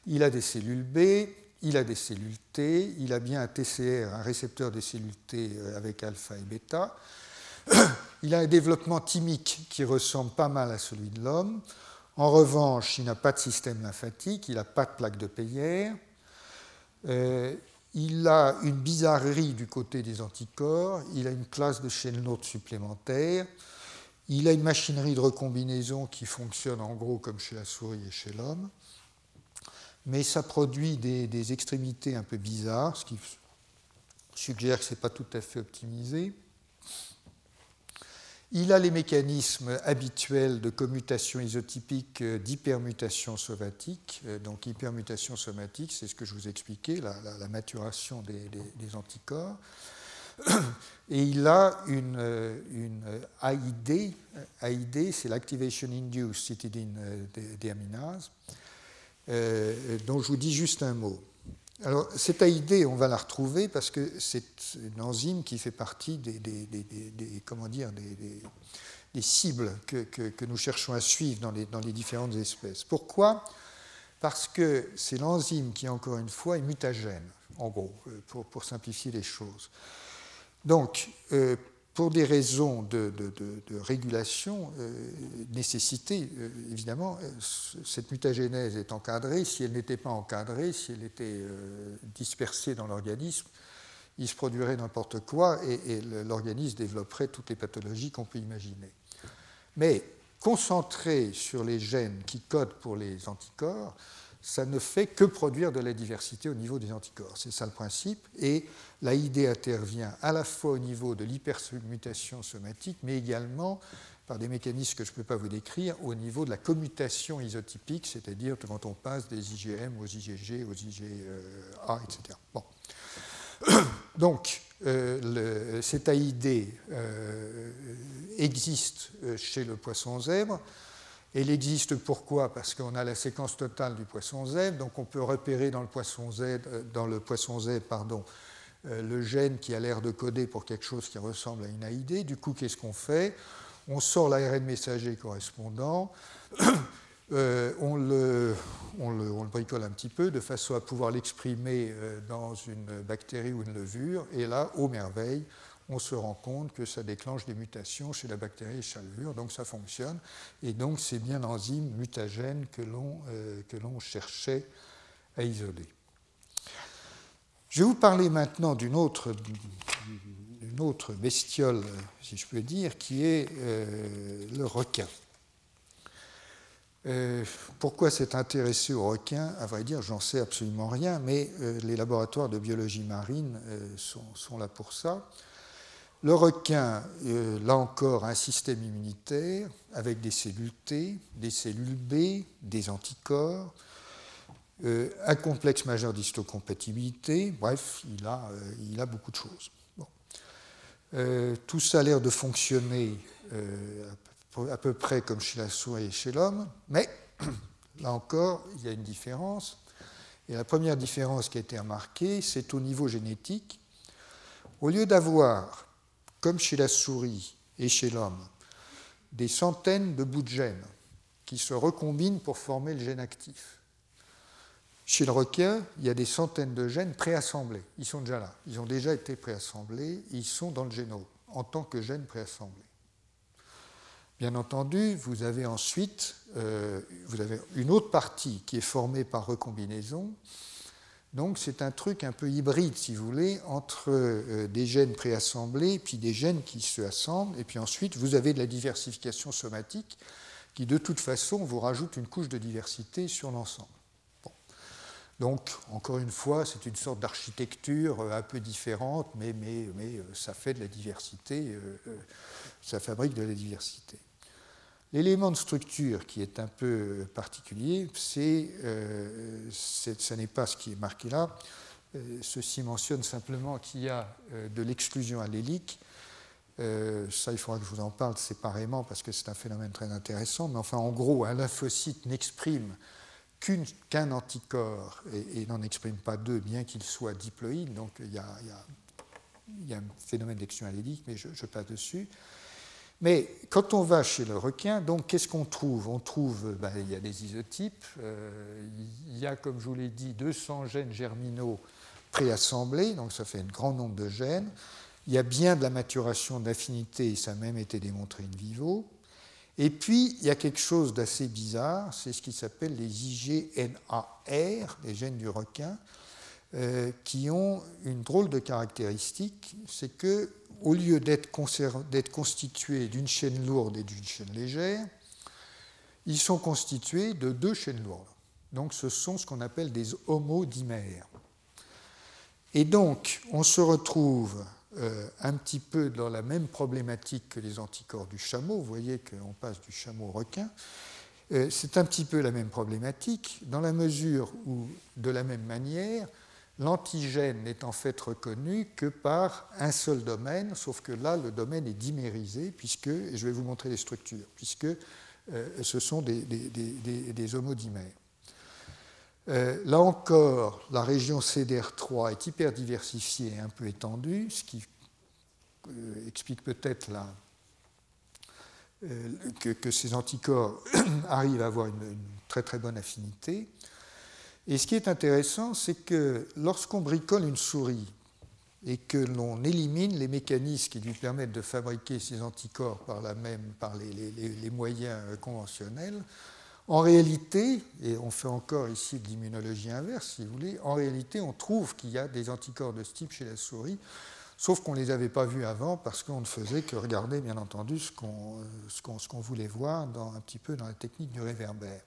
il a des cellules B, il a des cellules T, il a bien un TCR, un récepteur des cellules T euh, avec alpha et bêta. Il a un développement thymique qui ressemble pas mal à celui de l'homme. En revanche, il n'a pas de système lymphatique, il n'a pas de plaque de Peyer. Euh, il a une bizarrerie du côté des anticorps, il a une classe de chaîne lourde supplémentaire, il a une machinerie de recombinaison qui fonctionne en gros comme chez la souris et chez l'homme mais ça produit des, extrémités un peu bizarres, ce qui suggère que ce n'est pas tout à fait optimisé. Il a les mécanismes habituels de commutation isotypique euh, d'hypermutation somatique. Euh, donc hypermutation somatique, c'est ce que je vous expliquais, la, maturation des, anticorps. Et il a une, euh, une AID. AID, c'est l'Activation Induced Cytidine Deaminase euh, dont je vous dis juste un mot. Alors, cette AID, on va la retrouver parce que c'est une enzyme qui fait partie des, comment dire, des, cibles que, que, nous cherchons à suivre dans les, dans les différentes espèces. Pourquoi? Parce que c'est l'enzyme qui, encore une fois, est mutagène, en gros, euh, pour, pour simplifier les choses. Donc, euh, pour des raisons de, régulation, euh, nécessité, euh, évidemment, euh, cette mutagénèse est encadrée. Si elle n'était pas encadrée, si elle était dispersée dans l'organisme, il se produirait n'importe quoi et, l'organisme développerait toutes les pathologies qu'on peut imaginer. Mais concentré sur les gènes qui codent pour les anticorps, ça ne fait que produire de la diversité au niveau des anticorps. C'est ça le principe. Et l'AID intervient à la fois au niveau de l'hypermutation somatique, mais également par des mécanismes que je ne peux pas vous décrire, au niveau de la commutation isotypique, c'est-à-dire quand on passe des IgM aux IgG, aux IgA, etc. Bon. Donc, euh, cet AID euh, existe euh, chez le poisson zèbre. Elle existe pourquoi? Parce qu'on a la séquence totale du poisson Z, donc on peut repérer dans le poisson Z, euh, dans le poisson Z pardon, euh, le gène qui a l'air de coder pour quelque chose qui ressemble à une AID. Du coup, qu'est-ce qu'on fait? On sort l'ARN messager correspondant, euh, on, le, on, le, on, le, bricole un petit peu de façon à pouvoir l'exprimer dans une bactérie ou une levure, et là, ô merveille, on se rend compte que ça déclenche des mutations chez la bactérie chalvure, donc ça fonctionne. Et donc c'est bien l'enzyme mutagène que l'on euh, cherchait à isoler. Je vais vous parler maintenant d'une autre, bestiole, si je peux dire, qui est euh, le requin. Euh, pourquoi s'être intéressé au requin? À vrai dire, j'en sais absolument rien, mais les laboratoires de biologie marine sont, là pour ça. Le requin, euh, là encore, un système immunitaire avec des cellules T, des cellules B, des anticorps, euh, un complexe majeur d'histocompatibilité, bref, il a, euh, il a, beaucoup de choses. tout ça a l'air de fonctionner à peu près comme chez la souris et chez l'homme, mais là encore, il y a une différence. Et la première différence qui a été remarquée, c'est au niveau génétique. Au lieu d'avoir comme chez la souris et chez l'homme, des centaines de bouts de gènes qui se recombinent pour former le gène actif. Chez le requin, il y a des centaines de gènes préassemblés. Ils sont déjà là. Ils ont déjà été préassemblés. Ils sont dans le génome en tant que gènes préassemblés. Bien entendu, vous avez ensuite avez une autre partie qui est formée par recombinaison. Donc c'est un truc un peu hybride, si vous voulez, entre des gènes préassemblés, puis des gènes qui se assemblent, et puis ensuite vous avez de la diversification somatique qui de toute façon vous rajoute une couche de diversité sur l'ensemble. Donc, encore une fois, c'est une sorte d'architecture euh, un peu différente, mais, mais, mais, euh, ça fait de la diversité, euh, ça fabrique de la diversité. L'élément de structure qui est un peu particulier, c'est, ce n'est pas ce qui est marqué là. ceci mentionne simplement qu'il y a de l'exclusion allélique euh, ça, il faudra que je vous en parle séparément parce que c'est un phénomène très intéressant. Mais enfin, en gros, un lymphocyte n'exprime qu'un anticorps et, n'en exprime pas deux, bien qu'il soit diploïde. Donc il y a, un phénomène d'exclusion allélique, mais je, passe dessus. Mais quand on va chez le requin, donc qu'est-ce qu'on trouve? On trouve, ben, il y a des isotypes, euh, il y a, comme je vous l'ai dit, 200 gènes germinaux préassemblés, donc ça fait un grand nombre de gènes. Il y a bien de la maturation d'affinité, ça a même été démontré in vivo. Et puis, il y a quelque chose d'assez bizarre, c'est ce qui s'appelle les IGNAR, les gènes du requin, euh, qui ont une drôle de caractéristique, c'est que au lieu d'être constitués d'une chaîne lourde et d'une chaîne légère, ils sont constitués de deux chaînes lourdes. Donc ce sont ce qu'on appelle des homodimères. Et donc on se retrouve euh, un petit peu dans la même problématique que les anticorps du chameau. Vous voyez qu'on passe du chameau au requin. Euh, c'est un petit peu la même problématique, dans la mesure où, de la même manière, l'antigène n'est en fait reconnu que par un seul domaine, sauf que là, le domaine est dimérisé, puisque, et je vais vous montrer les structures, puisque euh, ce sont des, homodimères. Euh, là encore, la région CDR3 est hyper diversifiée et un peu étendue, ce qui euh, explique peut-être que, ces anticorps arrivent à avoir une, très très bonne affinité. Et ce qui est intéressant, c'est que lorsqu'on bricole une souris et que l'on élimine les mécanismes qui lui permettent de fabriquer ces anticorps par, la même, par les moyens conventionnels, en réalité, et on fait encore ici de l'immunologie inverse, si vous voulez, en réalité, on trouve qu'il y a des anticorps de ce type chez la souris, sauf qu'on ne les avait pas vus avant parce qu'on ne faisait que regarder, bien entendu, ce qu'on ce voulait voir dans, un petit peu dans la technique du réverbère.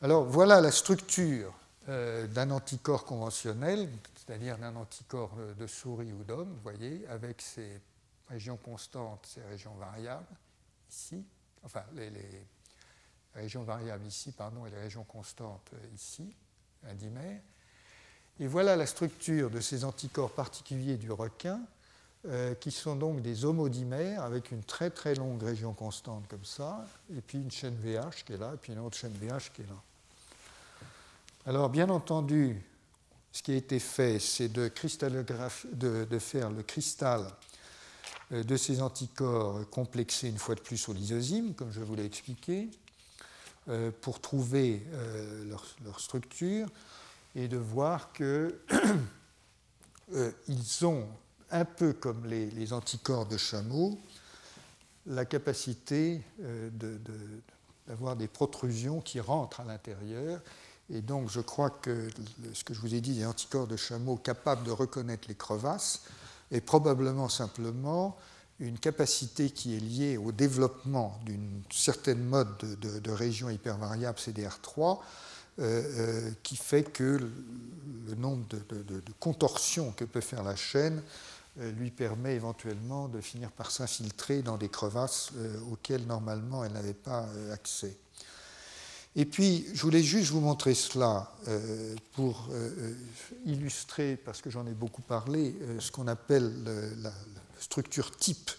Alors voilà la structure euh, d'un anticorps conventionnel, c'est-à-dire d'un anticorps de souris ou d'homme, vous voyez, avec ces régions constantes, ces régions variables, ici, enfin les région variable ici, pardon, et les régions constantes euh, ici, un dimère. Et voilà la structure de ces anticorps particuliers du requin, euh, qui sont donc des homodimères avec une très très longue région constante comme ça, et puis une chaîne VH qui est là, et puis une autre chaîne VH qui est là. Alors bien entendu, ce qui a été fait, c'est de, faire le cristal euh, de ces anticorps complexés une fois de plus au lysosyme, comme je vous l'ai expliqué. Euh, pour trouver euh, leur, structure et de voir qu'ils ont, un peu comme les, anticorps de chameau, la capacité d'avoir des protrusions qui rentrent à l'intérieur. Et donc, je crois que ce que je vous ai dit, les anticorps de chameau capables de reconnaître les crevasses, est probablement simplement une capacité qui est liée au développement d'une certaine mode de, région hypervariable CDR3, euh, euh, qui fait que le, nombre de, contorsions que peut faire la chaîne euh, lui permet éventuellement de finir par s'infiltrer dans des crevasses auxquelles normalement elle n'avait pas accès. Et puis, je voulais juste vous montrer cela pour illustrer, parce que j'en ai beaucoup parlé, ce qu'on appelle la, structure type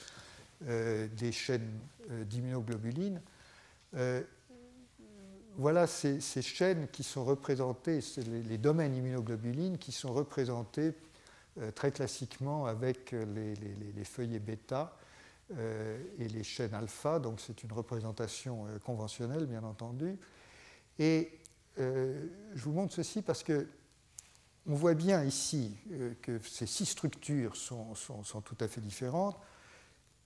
euh, des chaînes euh, d'immunoglobulines. Euh, voilà ces, chaînes qui sont représentées, les, domaines immunoglobulines qui sont représentés très classiquement avec les, feuillets bêta et les chaînes alpha, donc c'est une représentation conventionnelle bien entendu. Et je vous montre ceci parce que on voit bien ici euh, que ces six structures sont, tout à fait différentes.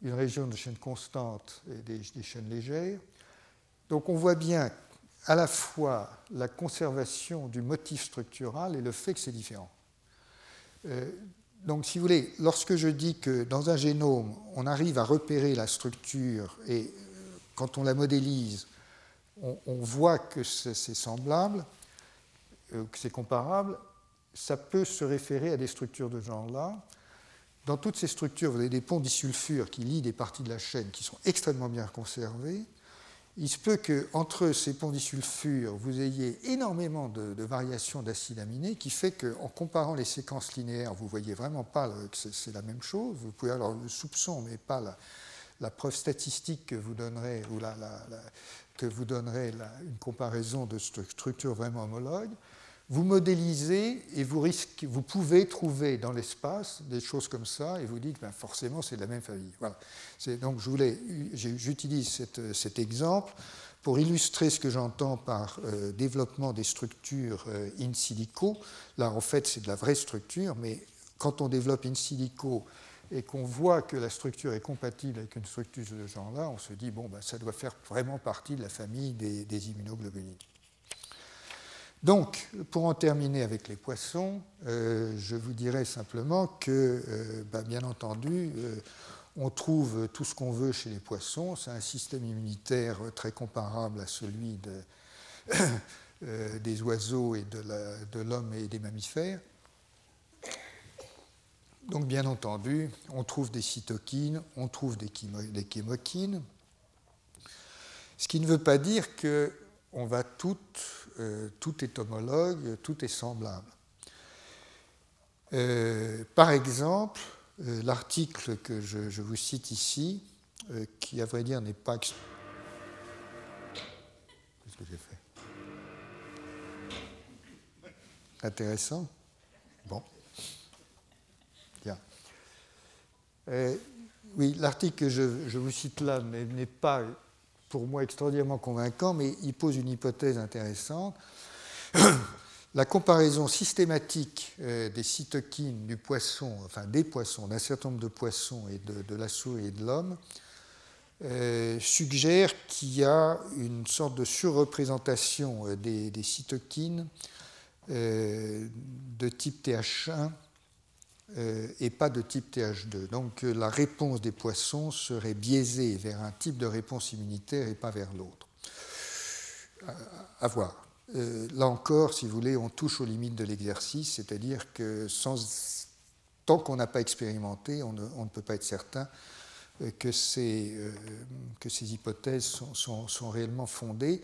une région de chaînes constantes et des, chaînes légères. Donc on voit bien à la fois la conservation du motif structural et le fait que c'est différent. Euh, donc si vous voulez, lorsque je dis que dans un génome, on arrive à repérer la structure et euh, quand on la modélise, on, voit que c'est semblable, euh, que c'est comparable, ça peut se référer à des structures de genre-là. Dans toutes ces structures, vous avez des ponts disulfures qui lient des parties de la chaîne qui sont extrêmement bien conservées. Il se peut qu'entre ces ponts disulfures, vous ayez énormément de, variations d'acides aminés qui fait qu'en comparant les séquences linéaires, vous ne voyez vraiment pas que c'est la même chose. Vous pouvez avoir le soupçon, mais pas la, preuve statistique que vous donnerait, ou que vous donnerait une comparaison de structures vraiment homologues vous modélisez et vous pouvez trouver dans l'espace des choses comme ça et vous dites ben forcément c'est de la même famille. Voilà. Donc j'utilise cet exemple pour illustrer ce que j'entends par euh, développement des structures euh, in silico. Là en fait c'est de la vraie structure, mais quand on développe in silico et qu'on voit que la structure est compatible avec une structure de ce genre-là, on se dit bon ben, ça doit faire vraiment partie de la famille des, immunoglobulines. Donc, pour en terminer avec les poissons, euh, je vous dirais simplement que, euh, bah, bien entendu, euh, on trouve tout ce qu'on veut chez les poissons. C'est un système immunitaire très comparable à celui des oiseaux et de l'homme et des mammifères. Donc, bien entendu, on trouve des cytokines, on trouve des, des chémokines, ce qui ne veut pas dire que on va euh, tout est homologue, tout est semblable. Euh, par exemple, euh, l'article que je, vous cite ici, qui à vrai dire n'est pas... Qu'est-ce que j'ai fait? Intéressant Bon. Bien. Oui, l'article que je, vous cite là n'est pas pour moi extraordinairement convaincant, mais il pose une hypothèse intéressante. La comparaison systématique euh, des cytokines du poisson, enfin des poissons, d'un certain nombre de poissons et de, souris et de l'homme, euh, suggère qu'il y a une sorte de surreprésentation euh, des, des cytokines de type TH1 euh, et pas de type TH2. Donc euh, la réponse des poissons serait biaisée vers un type de réponse immunitaire et pas vers l'autre. À voir. Euh, là encore, si vous voulez, on touche aux limites de l'exercice, c'est-à-dire que sans, tant qu'on n'a pas expérimenté, on ne, peut pas être certain que ces, hypothèses sont réellement fondées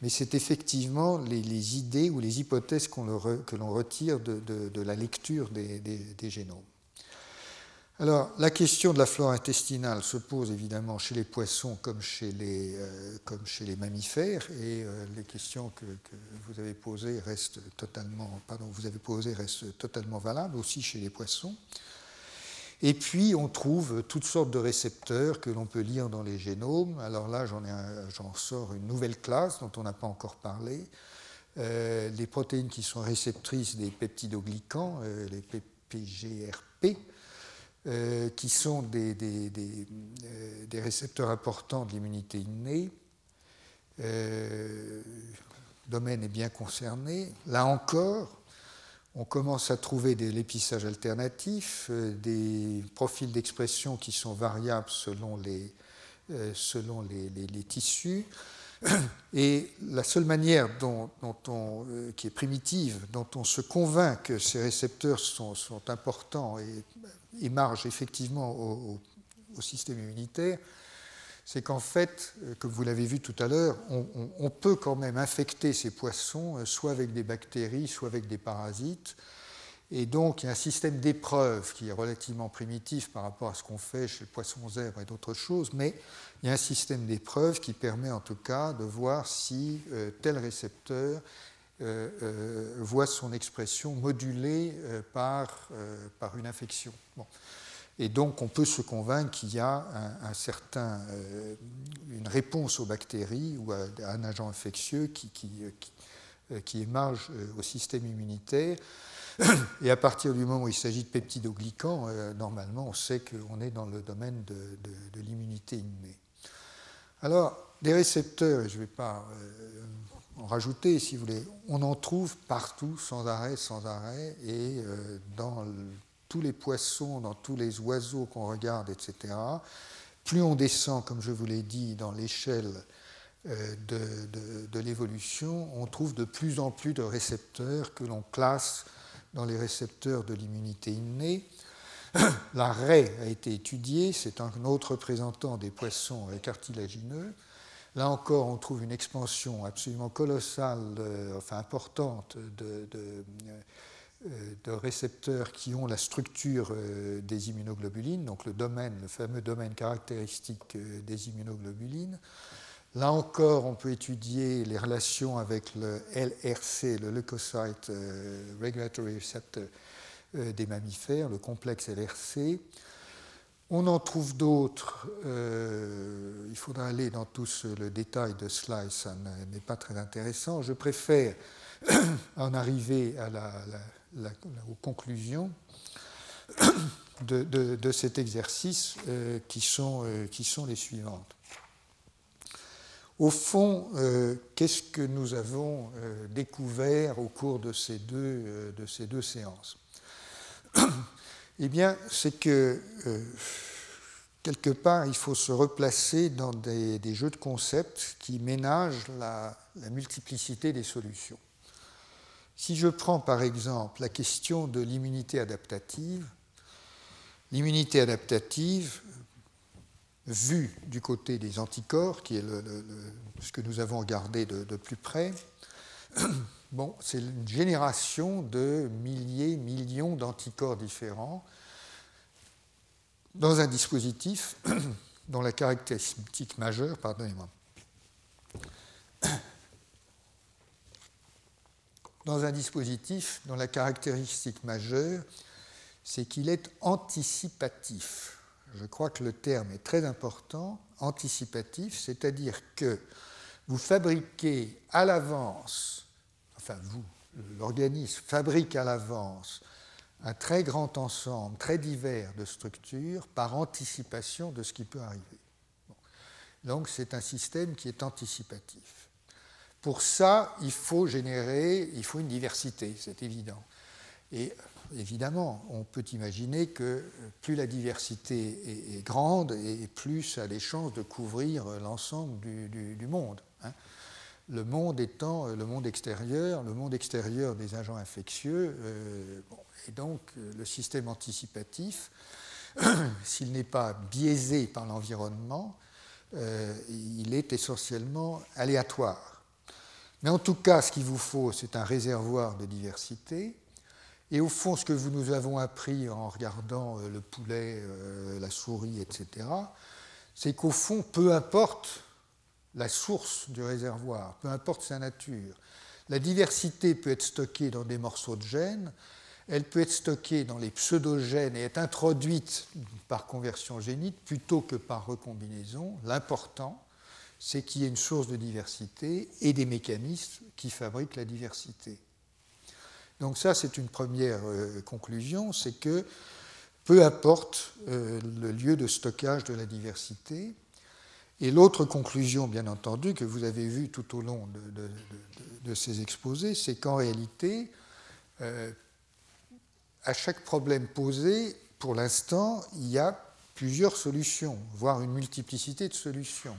mais c'est effectivement les, idées ou les hypothèses que l'on retire de, la lecture des, génomes. Alors, la question de la flore intestinale se pose évidemment chez les poissons comme chez les, euh, mammifères, et euh, les questions que, vous avez posées restent totalement, pardon, vous avez posées restent totalement valables aussi chez les poissons. Et puis, on trouve toutes sortes de récepteurs que l'on peut lire dans les génomes. Alors là, j'en sors une nouvelle classe dont on n'a pas encore parlé. Euh, les protéines qui sont réceptrices des peptidoglycans, euh, les PGRP, euh, qui sont des, des, des, récepteurs importants de l'immunité innée. le domaine est bien concerné. Là encore, on commence à trouver de l'épissage alternatif, euh, des profils d'expression qui sont variables selon les, euh, selon les, tissus. Et la seule manière dont, on, euh, qui est primitive, dont on se convainc que ces récepteurs sont, importants et émargent effectivement au système immunitaire, c'est qu'en fait, euh, comme vous l'avez vu tout à l'heure, on, peut quand même infecter ces poissons, euh, soit avec des bactéries, soit avec des parasites. Et donc, il y a un système d'épreuve qui est relativement primitif par rapport à ce qu'on fait chez le poisson zèbre et d'autres choses, mais il y a un système d'épreuve qui permet en tout cas de voir si euh, tel récepteur voit son expression modulée par, par une infection. Et donc, on peut se convaincre qu'il y a un, certain, euh, une réponse aux bactéries ou à, un agent infectieux qui, qui, euh, qui, émarge euh, au système immunitaire. Et à partir du moment où il s'agit de peptidoglycans, euh, normalement, on sait qu'on est dans le domaine de, l'immunité innée. Alors, des récepteurs, je ne vais pas euh, en rajouter si vous voulez, on en trouve partout, sans arrêt, sans arrêt, et euh, dans tous les poissons, dans tous les oiseaux qu'on regarde, etc. Plus on descend, comme je vous l'ai dit, dans l'échelle de l'évolution, on trouve de plus en plus de récepteurs que l'on classe dans les récepteurs de l'immunité innée. La raie a été étudiée, c'est un autre représentant des poissons cartilagineux. Là encore, on trouve une expansion absolument colossale, euh, enfin importante, de, euh, de, récepteurs qui ont la structure euh, des immunoglobulines, donc le domaine, le fameux domaine caractéristique des immunoglobulines. Là encore, on peut étudier les relations avec le LRC, le Leukocyte euh, Regulatory Receptor euh, des mammifères, le complexe LRC. On en trouve d'autres. Euh, il faudra aller dans tout le détail de cela ça n'est pas très intéressant. Je préfère en arriver à la, aux conclusions de, cet exercice qui, sont, qui sont les suivantes. Au fond, euh, qu'est-ce que nous avons euh, découvert au cours de ces deux, euh, de ces deux séances? Eh bien, c'est que quelque part, il faut se replacer dans des, jeux de concepts qui ménagent la, la, multiplicité des solutions. Si je prends par exemple la question de l'immunité adaptative, l'immunité adaptative, vu du côté des anticorps, qui est ce que nous avons regardé de, plus près, bon, c'est une génération de milliers, millions d'anticorps différents dans un dispositif dont la caractéristique majeure, pardonnez-moi, dans un dispositif dont la caractéristique majeure, c'est qu'il est anticipatif je crois que le terme est très important, anticipatif, c'est-à-dire que vous fabriquez à l'avance, enfin vous, l'organisme fabrique à l'avance un très grand ensemble, très divers de structures par anticipation de ce qui peut arriver. Donc c'est un système qui est anticipatif. Pour ça, il faut générer, il faut une diversité, c'est évident. Et évidemment, on peut imaginer que plus la diversité est, grande et plus ça a des chances de couvrir l'ensemble du, monde. Hein. Le monde étant le monde extérieur, le monde extérieur des agents infectieux, euh, et donc le système anticipatif, s'il n'est pas biaisé par l'environnement, euh, il est essentiellement aléatoire. Mais en tout cas, ce qu'il vous faut, c'est un réservoir de diversité et au fond, ce que nous avons appris en regardant euh, le poulet, euh, la souris, etc., c'est qu'au fond, peu importe la source du réservoir, peu importe sa nature, la diversité peut être stockée dans des morceaux de gènes, elle peut être stockée dans les pseudogènes et être introduite par conversion génique plutôt que par recombinaison. L'important, c'est qu'il y ait une source de diversité et des mécanismes qui fabriquent la diversité. Donc ça, c'est une première euh, conclusion, c'est que peu importe euh, le lieu de stockage de la diversité. Et l'autre conclusion, bien entendu, que vous avez vue tout au long de, ces exposés, c'est qu'en réalité, euh, à chaque problème posé, pour l'instant, il y a plusieurs solutions, voire une multiplicité de solutions.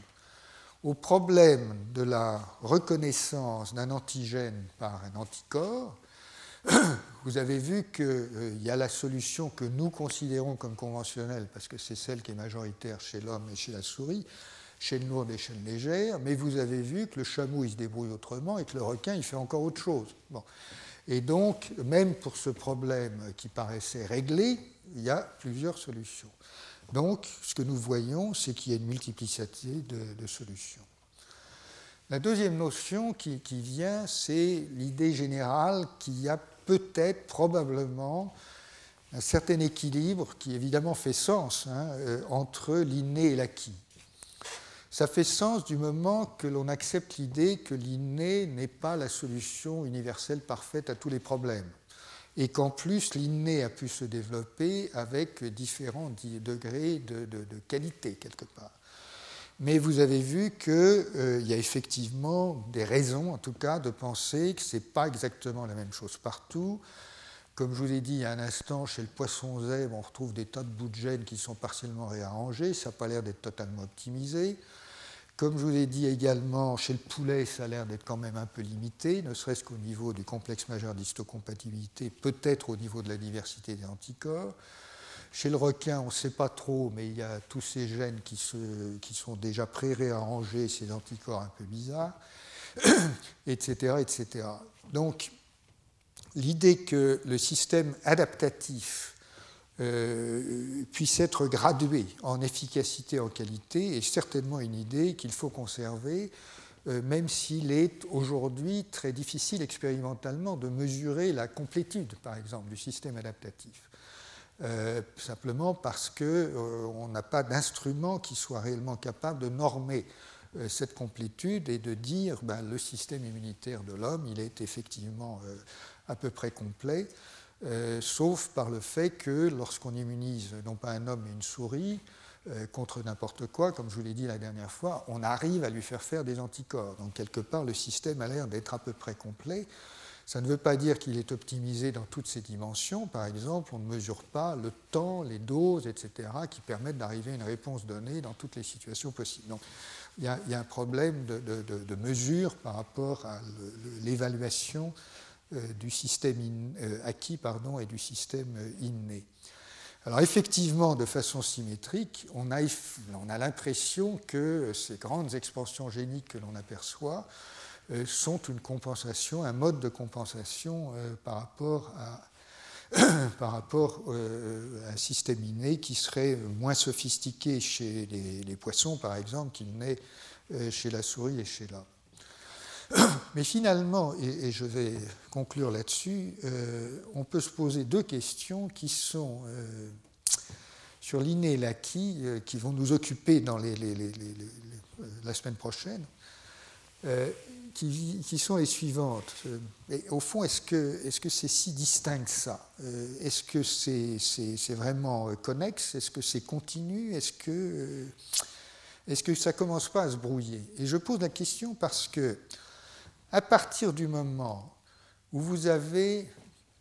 Au problème de la reconnaissance d'un antigène par un anticorps, vous avez vu qu'il euh, y a la solution que nous considérons comme conventionnelle, parce que c'est celle qui est majoritaire chez l'homme et chez la souris, chaîne lourde et chaîne légère, mais vous avez vu que le chameau il se débrouille autrement et que le requin il fait encore autre chose. Et donc, même pour ce problème qui paraissait réglé, il y a plusieurs solutions. Donc, ce que nous voyons, c'est qu'il y a une multiplicité de, solutions. La deuxième notion qui, vient, c'est l'idée générale qu'il y a peut-être, probablement, un certain équilibre qui évidemment fait sens hein, euh, entre l'inné et l'acquis. Ça fait sens du moment que l'on accepte l'idée que l'inné n'est pas la solution universelle parfaite à tous les problèmes. Et qu'en plus l'inné a pu se développer avec différents degrés de, qualité quelque part. Mais vous avez vu qu'il euh, y a effectivement des raisons, en tout cas, de penser que ce n'est pas exactement la même chose partout. Comme je vous ai dit il y a un instant, chez le poisson zèbre, on retrouve des tas de bouts de gènes qui sont partiellement réarrangés, ça n'a pas l'air d'être totalement optimisé. Comme je vous ai dit également, chez le poulet, ça a l'air d'être quand même un peu limité, ne serait-ce qu'au niveau du complexe majeur d'histocompatibilité, peut-être au niveau de la diversité des anticorps. Chez le requin, on ne sait pas trop, mais il y a tous ces gènes qui, sont déjà pré-réarrangés, ces anticorps un peu bizarres, etc., etc. Donc, l'idée que le système adaptatif euh, puisse être gradué en efficacité, en qualité, est certainement une idée qu'il faut conserver, euh, même s'il est aujourd'hui très difficile expérimentalement de mesurer la complétude, par exemple, du système adaptatif. Euh, simplement parce qu'on n'a pas d'instrument qui soit réellement capable de normer cette complétude et de dire ben, le système immunitaire de l'homme, il est effectivement à peu près complet. Euh, sauf par le fait que lorsqu'on immunise non pas un homme mais une souris euh, contre n'importe quoi, comme je vous l'ai dit la dernière fois, on arrive à lui faire faire des anticorps. Donc quelque part, le système a l'air d'être à peu près complet. Ça ne veut pas dire qu'il est optimisé dans toutes ses dimensions. Par exemple, on ne mesure pas le temps, les doses, etc., qui permettent d'arriver à une réponse donnée dans toutes les situations possibles. Donc, il y a, un problème de mesure par rapport à l'évaluation du système euh, acquis pardon, et du système euh, inné. Alors effectivement, de façon symétrique, on a, on a l'impression que ces grandes expansions géniques que l'on aperçoit sont une compensation, un mode de compensation par rapport à, un système inné qui serait moins sophistiqué chez les, les poissons, par exemple, qu'il n'est chez la souris et chez l'homme. Mais finalement, et, je vais conclure là-dessus, euh, on peut se poser deux questions qui sont euh, sur l'inné et l'acquis, euh, qui vont nous occuper dans la semaine prochaine, qui, sont les suivantes. Au fond, est-ce que c'est -ce si distinct que ça? Est-ce que c'est vraiment connexe? Est-ce que c'est continu? Est-ce que, est -ce que ça commence pas à se brouiller? Et je pose la question parce que à partir du moment où vous avez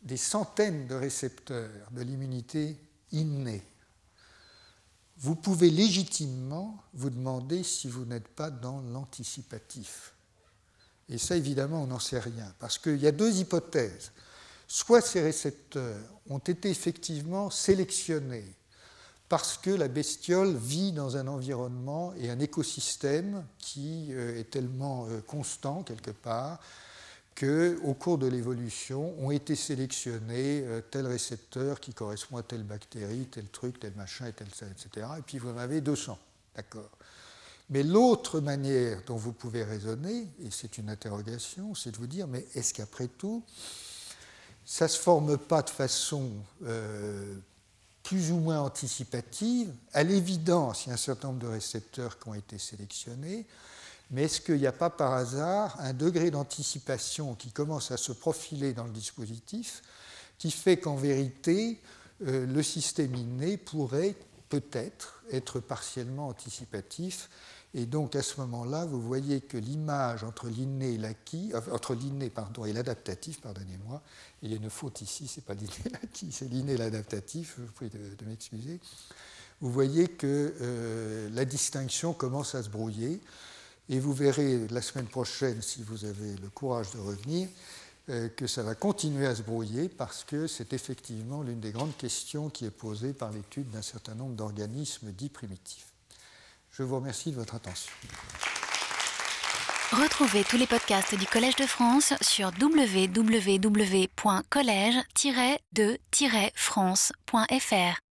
des centaines de récepteurs de l'immunité innée, vous pouvez légitimement vous demander si vous n'êtes pas dans l'anticipatif. Et ça, évidemment, on n'en sait rien, parce qu'il y a deux hypothèses. Soit ces récepteurs ont été effectivement sélectionnés parce que la bestiole vit dans un environnement et un écosystème qui euh, est tellement euh, constant quelque part qu'au cours de l'évolution ont été sélectionnés euh, tel récepteur qui correspond à telle bactérie, tel truc, tel machin, et tel etc. Et puis vous en avez 200. D'accord mais l'autre manière dont vous pouvez raisonner, et c'est une interrogation, c'est de vous dire, mais est-ce qu'après tout, ça ne se forme pas de façon plus ou moins anticipative. À l'évidence, il y a un certain nombre de récepteurs qui ont été sélectionnés, mais est-ce qu'il n'y a pas par hasard un degré d'anticipation qui commence à se profiler dans le dispositif, qui fait qu'en vérité, euh, le système inné pourrait peut-être être partiellement anticipatif et donc à ce moment-là, vous voyez que l'image entre l'inné et l'acquis, euh, entre l'inné pardon et l'adaptatif, pardonnez-moi, il y a une faute ici, c'est pas l'inné et l'acquis, c'est l'inné l'adaptatif. Je vous prie de, m'excuser. Vous voyez que euh, la distinction commence à se brouiller, et vous verrez la semaine prochaine, si vous avez le courage de revenir, euh, que ça va continuer à se brouiller parce que c'est effectivement l'une des grandes questions qui est posée par l'étude d'un certain nombre d'organismes dits primitifs. Je vous remercie de votre attention. Retrouvez tous les podcasts du Collège de France sur www.collège-de-france.fr.